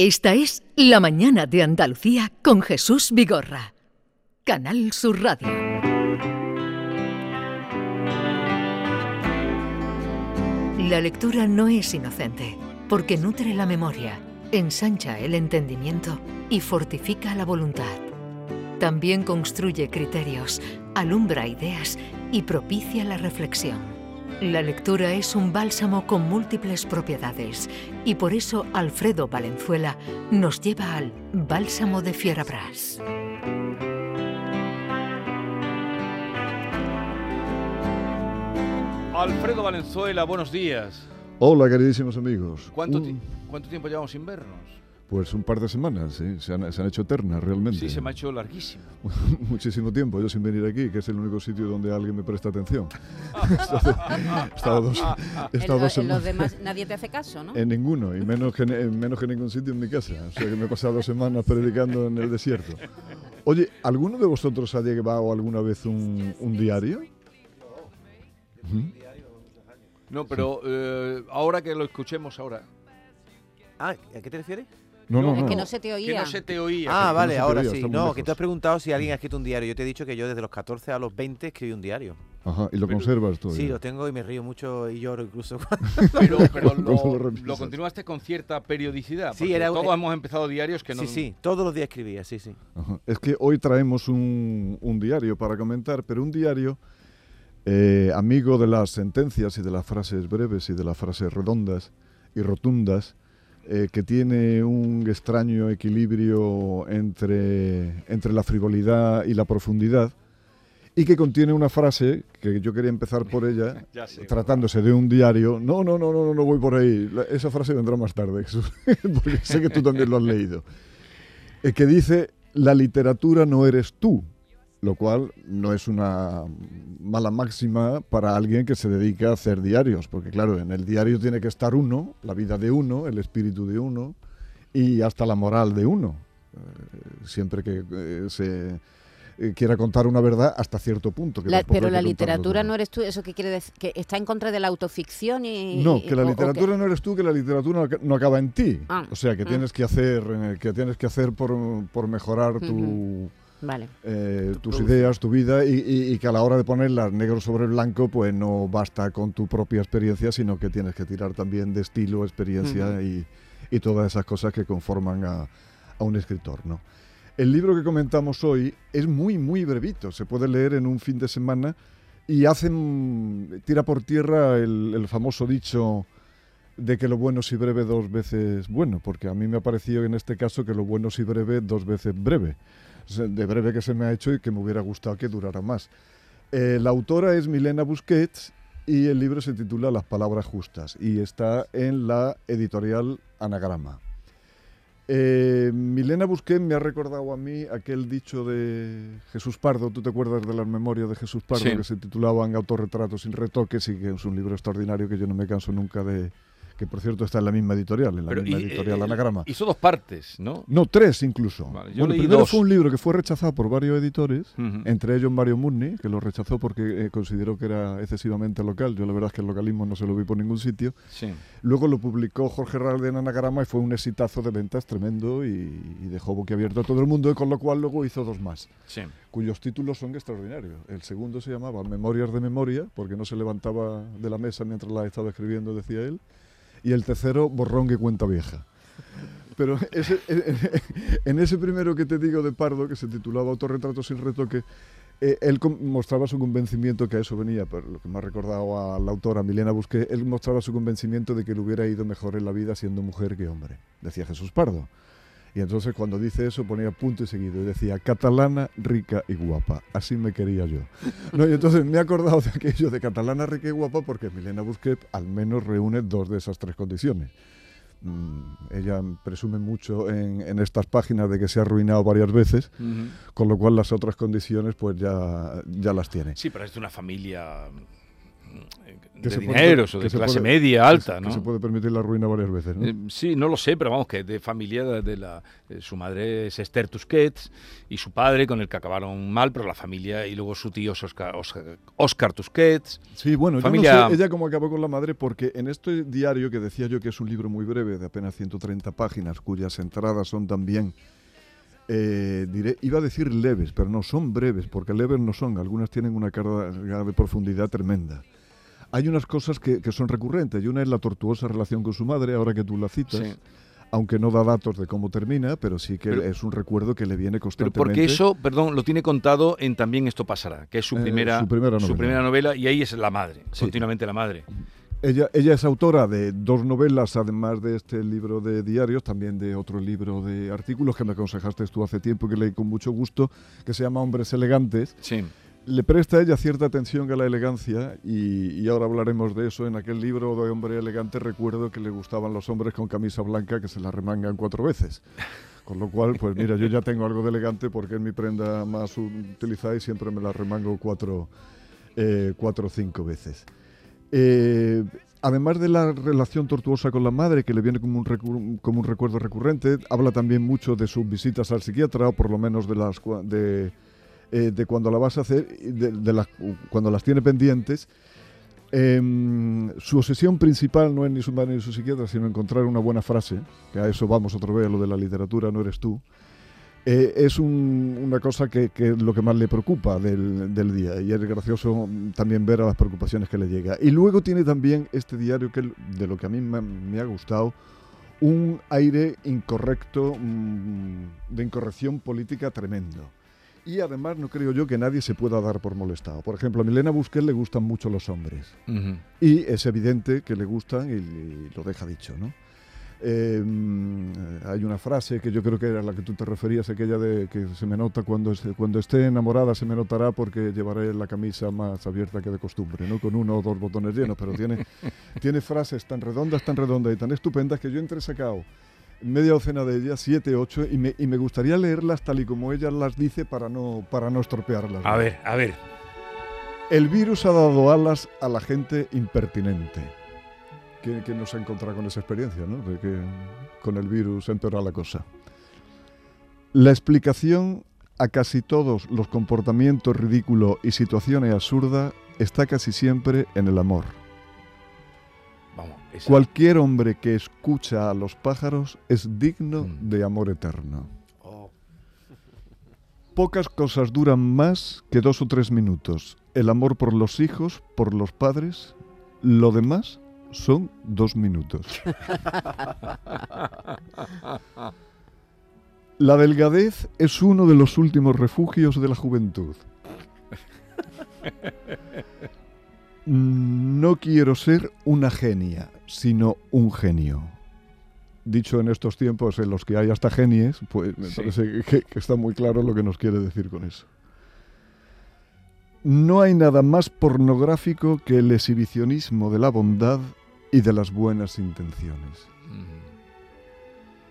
Esta es La Mañana de Andalucía con Jesús Vigorra. Canal Sur Radio. La lectura no es inocente, porque nutre la memoria, ensancha el entendimiento y fortifica la voluntad. También construye criterios, alumbra ideas y propicia la reflexión. La lectura es un bálsamo con múltiples propiedades y por eso Alfredo Valenzuela nos lleva al Bálsamo de Fierabras. Alfredo Valenzuela, buenos días. Hola, queridísimos amigos. ¿Cuánto, ti- cuánto tiempo llevamos sin vernos? Pues un par de semanas, sí, se han, se han hecho eternas realmente. Sí, se me ha hecho larguísimo. Muchísimo tiempo, yo sin venir aquí, que es el único sitio donde alguien me presta atención. he estado dos, he estado dos los semanas demás nadie te hace caso, ¿no? en ninguno, y menos que, en- en menos que en ningún sitio en mi casa. O sea que me he pasado dos semanas predicando en el desierto. Oye, ¿alguno de vosotros ha llevado alguna vez un, un diario? Ujú. No, pero eh, ahora que lo escuchemos ahora. Ah, ¿a qué te refieres? No, no, es que no se te Que oía. no se te oía. Ah, vale, ahora oía, sí. No, lejos. que tú has preguntado si alguien ha escrito un diario. Yo te he dicho que yo desde los 14 a los 20 escribí un diario. Ajá, y lo Pero- conservas todo. Sí, lo tengo y me río mucho y lloro incluso. Pero, pero ¿Cómo lo, lo continuaste con cierta periodicidad. Sí, era- todos eh, hemos empezado diarios que no. Sí, sí, todos los días escribía, sí, sí. Ajá. Es que hoy traemos un, un diario para comentar, pero un diario eh, amigo de las sentencias y de las frases breves y de las frases redondas y rotundas, eh, que tiene un extraño equilibrio entre, entre la frivolidad y la profundidad, y que contiene una frase que yo quería empezar por ella, sé. tratándose de un diario. No, no, no, no, no, no voy por ahí. La- esa frase vendrá más tarde, Jesús, porque sé que tú también lo has leído. Eh, que dice, la literatura no eres tú, lo cual no es una mala máxima para alguien que se dedica a hacer diarios, porque claro, en el diario tiene que estar uno, la vida de uno, el espíritu de uno y hasta la moral de uno. Eh, siempre que eh, se eh, quiera contar una verdad hasta cierto punto. que La- tampoco pero la literatura no eres tú, ¿eso qué quiere decir? ¿Que está en contra de la autoficción y...? No, que la literatura no eres tú, que la literatura no aca- no acaba en ti. Ah, o sea, que ah. tienes que hacer, que tienes que hacer por, por mejorar tu. Vale. eh, tus producción. ideas, tu vida, y, y- y que a la hora de ponerlas negro sobre blanco, pues no basta con tu propia experiencia, sino que tienes que tirar también de estilo, experiencia y, y todas esas cosas que conforman a, a un escritor, ¿no? El libro que comentamos hoy es muy, muy brevito, se puede leer en un fin de semana y hacen, tira por tierra el, el famoso dicho de que lo bueno si breve dos veces bueno, porque a mí me ha parecido en este caso que lo bueno si breve dos veces breve, de breve que se me ha hecho y que me hubiera gustado que durara más. Eh, la autora es Milena Busquets y el libro se titula Las Palabras Justas y está en la editorial Anagrama. Eh, Milena Busquets me ha recordado a mí aquel dicho de Jesús Pardo, ¿tú te acuerdas de las memorias de Jesús Pardo Sí. que se titulaban Autorretratos sin retoques y que es un libro extraordinario que yo no me canso nunca de, que por cierto está en la misma editorial, en la Pero, misma y, editorial eh, Anagrama. Hizo dos partes, ¿no? No, tres incluso. Vale, yo bueno, leí primero dos. fue un libro que fue rechazado por varios editores, Ujú. entre ellos Mario Murni, que lo rechazó porque eh, consideró que era excesivamente local. Yo la verdad es que el localismo no se lo vi por ningún sitio. Sí. Luego lo publicó Jorge Ralde en Anagrama y fue un exitazo de ventas tremendo y, y dejó boquiabierto a todo el mundo, y con lo cual luego hizo dos más, Sí. cuyos títulos son extraordinarios. El segundo se llamaba Memorias de Memoria, porque no se levantaba de la mesa mientras la estaba escribiendo, decía él. Y el tercero, Borrón que cuenta vieja. Pero en ese primero que te digo de Pardo, que se titulaba Autorretrato sin retoque, eh, él mostraba su convencimiento, que a eso venía, pero lo que me ha recordado a la autora Milena Busqué, él mostraba su convencimiento de que le hubiera ido mejor en la vida siendo mujer que hombre, decía Jesús Pardo. Y entonces cuando dice eso ponía punto y seguido y decía, catalana, rica y guapa, así me quería yo. No, y entonces me he acordado de aquello de catalana, rica y guapa porque Milena Busquet al menos reúne dos de esas tres condiciones. Mm, ella presume mucho en, en estas páginas de que se ha arruinado varias veces, con lo cual las otras condiciones pues ya, ya las tiene. Sí, pero es de una familia de se puede- dineros o de se clase puede- media alta, se- ¿no? Que se puede permitir la ruina varias veces, ¿no? Eh, sí, no lo sé, pero vamos, que de familia de, de la... eh, su madre es Esther Tusquets y su padre, con el que acabaron mal, pero la familia, y luego su tío es Oscar, Oscar, Oscar Tusquets. Sí, bueno, Familia- yo no sé ella cómo acabó con la madre, porque en este diario que decía yo que es un libro muy breve, de apenas 130 páginas, cuyas entradas son también, eh, diré, iba a decir leves, pero no, son breves, porque leves no son, algunas tienen una carga de profundidad tremenda. Hay unas cosas que, que son recurrentes, y una es la tortuosa relación con su madre, ahora que tú la citas, Sí. aunque no da datos de cómo termina, pero sí que Pero- es un recuerdo que le viene Pero constantemente. porque eso, perdón, lo tiene contado en También esto pasará, que es su Eh, primera, su primera novela. primera novela, y ahí es la madre, Sí. continuamente la madre. Ella, ella es autora de dos novelas, además de este libro de diarios, también de otro libro de artículos que me aconsejaste tú hace tiempo que leí con mucho gusto, que se llama Hombres Elegantes. Sí. Le presta ella cierta atención a la elegancia y, ahora hablaremos de eso. En aquel libro de Hombre Elegante recuerdo que le gustaban los hombres con camisa blanca que se la remangan cuatro veces. Con lo cual, pues mira, yo ya tengo algo de elegante porque es mi prenda más utilizada y siempre me la remango cuatro, eh, cuatro o cinco veces. Eh, además de la relación tortuosa con la madre, que le viene como un, como un recuerdo recurrente, habla también mucho de sus visitas al psiquiatra, o por lo menos de las de, eh, de cuando la vas a hacer, de, cuando las tiene pendientes. Em, su obsesión principal no es ni su madre ni su psiquiatra, sino encontrar una buena frase, que a eso vamos otra vez, a lo de la literatura no eres tú. Eh, es un- una cosa que, es lo que más le preocupa del, día y es gracioso también ver a las preocupaciones que le llega. Y luego tiene también este diario que de lo que a mí me, me ha gustado, un aire incorrecto, mm, de incorrección política tremendo. Y además no creo yo que nadie se pueda dar por molestado. Por ejemplo, a Milena Busquets le gustan mucho los hombres. Ujú. Y es evidente que le gustan y, y lo deja dicho, ¿no? Eh, mm, hay una frase que yo creo que era la que tú te referías, aquella de que se me nota cuando, cuando esté enamorada, se me notará porque llevaré la camisa más abierta que de costumbre, ¿no? Con uno o dos botones llenos, pero tiene, tiene frases tan redondas, tan redondas y tan estupendas que yo entre sacado media docena de ellas, siete, ocho, y me, y me gustaría leerlas tal y como ella las dice para no, para no estropearlas. A ver, a ver. El virus ha dado alas a la gente impertinente. ¿Quién, quién nos ha encontrado con esa experiencia, no? De que con el virus empeora la cosa. La explicación a casi todos los comportamientos ridículos y situaciones absurdas está casi siempre en el amor. Cualquier hombre que escucha a los pájaros es digno Mm. de amor eterno. Oh, Pocas cosas duran más que dos o tres minutos. El amor por los hijos, por los padres, lo demás son dos minutos. La delgadez es uno de los últimos refugios de la juventud. No quiero ser una genia, sino un genio. Dicho en estos tiempos en los que hay hasta genies, pues me Sí. parece que, que está muy claro lo que nos quiere decir con eso. No hay nada más pornográfico que el exhibicionismo de la bondad y de las buenas intenciones.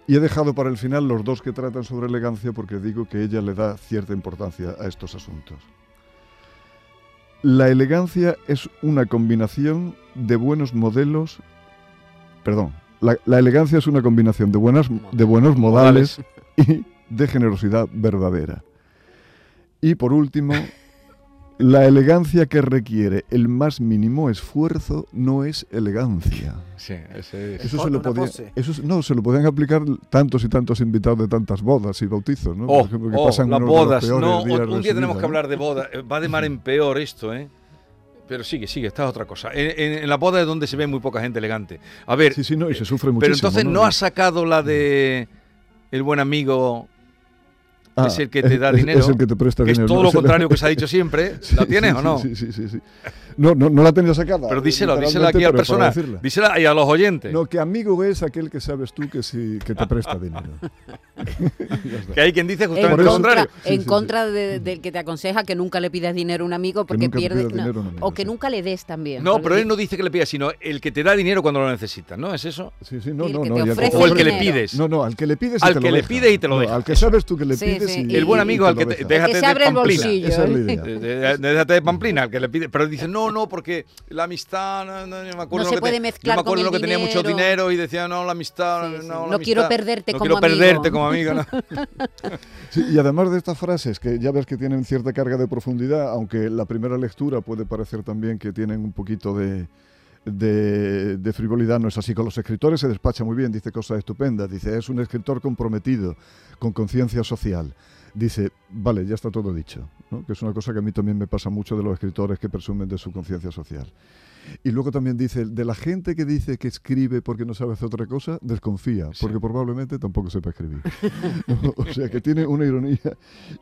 Y he dejado para el final los dos que tratan sobre elegancia porque digo que ella le da cierta importancia a estos asuntos. La elegancia es una combinación de buenos modelos, perdón, la, la elegancia es una combinación de, buenas, de buenos modales y de generosidad verdadera. Y por último, la elegancia que requiere el más mínimo esfuerzo no es elegancia. Sí, ese es. Eso se lo una podía- eso no, se lo podían aplicar tantos y tantos invitados de tantas bodas y bautizos, ¿no? Oh, Por ejemplo, que oh, pasan las uno de los bodas. No, días un día tenemos vida, que ¿no? hablar de bodas. Eh, Va de mar en peor esto, ¿eh? Pero sigue, sigue, esta es otra cosa. En, en- en la boda es donde se ve muy poca gente elegante. A ver, Sí, sí, no, y se sufre pero muchísimo. entonces no has sacado la de el buen amigo, Ah, es el que te da es- dinero, Es el que te presta que es dinero. todo ¿no? lo contrario que se ha dicho siempre. Sí, ¿La tienes sí, o no? Sí, sí, sí, sí. No, no, no la tenía sacada. Pero díselo, díselo literalmente, aquí al personal. Díselo ahí a los oyentes. No, que amigo es aquel que sabes tú que, sí, que te presta dinero. Que hay quien dice En justamente lo contrario. Sí, en sí, contra de- del que te aconseja que nunca le pidas dinero a un amigo porque pierde. pidas no, dinero o que sí. nunca le des también. No, pero él no dice que le pida, sino el que te da dinero cuando lo necesitas, ¿no? ¿Es eso? Sí, sí, no, Y el no, y O el que le dinero. pides. No, no, al que le pides y Al te que lo le deja. pides y te lo deja, Al que sabes tú que le pides sí, y y- El buen amigo al lo que te, déjate se de abre el pamplina. bolsillo. Esa es la ¿eh? idea. De- de- de- Déjate de pamplina, al que le pide, pero dice, no, no, porque la amistad, no, no, yo me acuerdo No lo se que puede te- mezclar yo me acuerdo con lo el que tenía mucho dinero. y decía, no, la amistad, Sí, sí. no, la No quiero perderte no como quiero amigo". perderte como amigo, no. Sí, y además de estas frases, que ya ves que tienen cierta carga de profundidad, aunque la primera lectura puede parecer también que tienen un poquito de, de, frivolidad, no es así. Con los escritores se despacha muy bien, dice cosas estupendas, dice, es un escritor comprometido, con conciencia social. Dice, vale, ya está todo dicho, ¿no? que es una cosa que a mí también me pasa mucho de los escritores que presumen de su conciencia social. Y luego también dice, de la gente que dice que escribe porque no sabe hacer otra cosa, desconfía, Sí. porque probablemente tampoco sepa escribir. ¿no? O sea, que tiene una ironía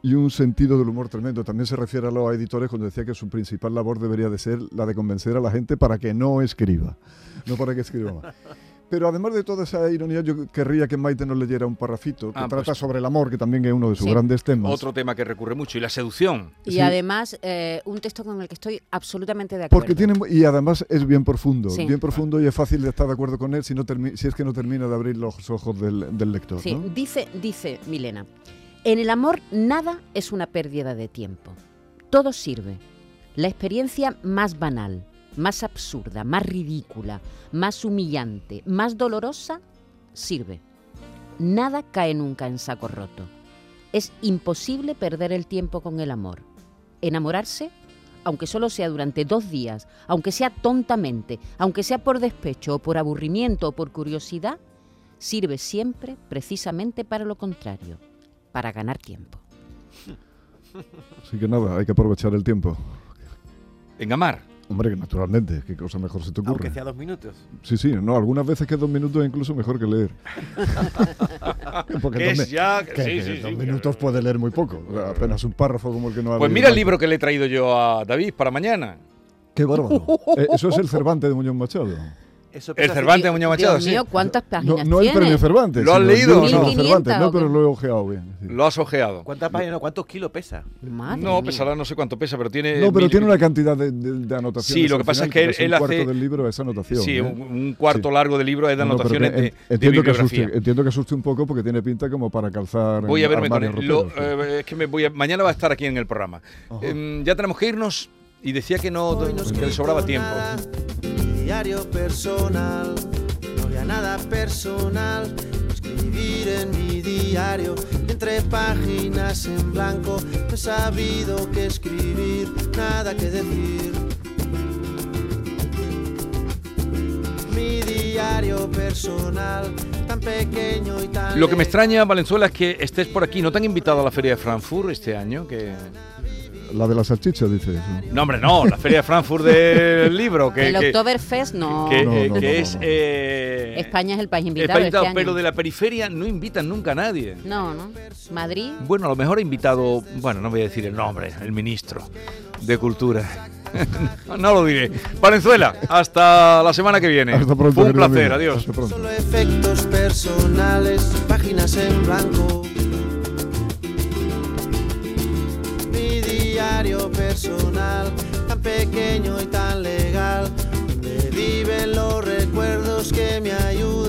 y un sentido del humor tremendo. También se refiere a los editores cuando decía que su principal labor debería de ser la de convencer a la gente para que no escriba, no para que escriba más. Pero además de toda esa ironía, yo querría que Maite nos leyera un parrafito que Ah, trata pues- sobre el amor, que también es uno de sus Sí. grandes temas. Otro tema que recurre mucho, y la seducción. Y Sí. además, eh, un texto con el que estoy absolutamente de acuerdo. Porque tiene, y además es bien profundo, Sí. bien profundo y es fácil de estar de acuerdo con él si, no termi- si es que no termina de abrir los ojos del, del lector. Sí, ¿no? dice, dice Milena, en el amor nada es una pérdida de tiempo. Todo sirve. La experiencia más banal, más absurda, más ridícula, más humillante, más dolorosa, sirve. Nada cae nunca en saco roto. Es imposible perder el tiempo con el amor. Enamorarse, aunque solo sea durante dos días, aunque sea tontamente, aunque sea por despecho o por aburrimiento o por curiosidad, sirve siempre precisamente para lo contrario, para ganar tiempo. Así que nada, hay que aprovechar el tiempo. En amar. Hombre, que naturalmente, qué cosa mejor se te ocurre. Aunque sea dos minutos. Sí, sí, no, algunas veces que dos minutos es incluso mejor que leer. Porque es ya- que- sí, que sí, dos sí, minutos puede leer muy poco. o sea, apenas un párrafo como el que no ha Pues mira el libro que le he traído yo a David para mañana. Qué bárbaro. Eh, eso es el Cervantes de Muñoz Machado. Eso El Cervantes de Muñoz Machado, Dios sí. mío, ¿cuántas No, páginas no el tiene? premio Cervantes. ¿Lo has sino el leído libro o no? de Cervantes, 1500 no, pero lo he ojeado bien. sí. Lo has ojeado. ¿Cuántas páginas, cuántos kilos pesa? Madre No, mía. pesará no sé cuánto pesa, pero tiene... No, pero mil- tiene una cantidad de, de- de anotaciones. Sí, lo que al pasa final, es que él- es un él cuarto hace- del libro esa anotación. Sí, ¿eh? un, un cuarto Sí. largo del libro es de No, no, anotaciones en- de, de entiendo, que bibliografía. asuste, entiendo que asuste un poco porque tiene pinta como para calzar. Voy a verme con él. armarios Lo- roperos, eh, es que me voy a- mañana va a estar aquí en el programa. Em, ya tenemos que irnos y decía que no, no que le sobraba tiempo. Diario personal, no había nada personal. Escribir en mi diario, entre páginas en blanco, no he sabido que escribir, nada que decir. Mi diario personal, tan pequeño y tan. Lo que me extraña, Valenzuela, es que estés por aquí. ¿No te han invitado a la Feria de Frankfurt este año? Que... La de la salchicha, dice eso. No, hombre, no, la Feria de Frankfurt del libro. Que, el que- Oktoberfest no. que, No, eh, no, que no, es... no. eh, España es el país el invitado. país invitado, este pero año. de la periferia no invitan nunca a nadie. No, no. Madrid. Bueno, a lo mejor ha invitado, bueno, no voy a decir el nombre, el ministro de Cultura. no lo diré. Valenzuela, hasta la semana que viene. Hasta pronto. Fue un placer, amigo. adiós. Hasta pronto. Solo efectos personales, páginas en blanco. personal, tan pequeño y tan legal, donde viven los recuerdos que me ayudan.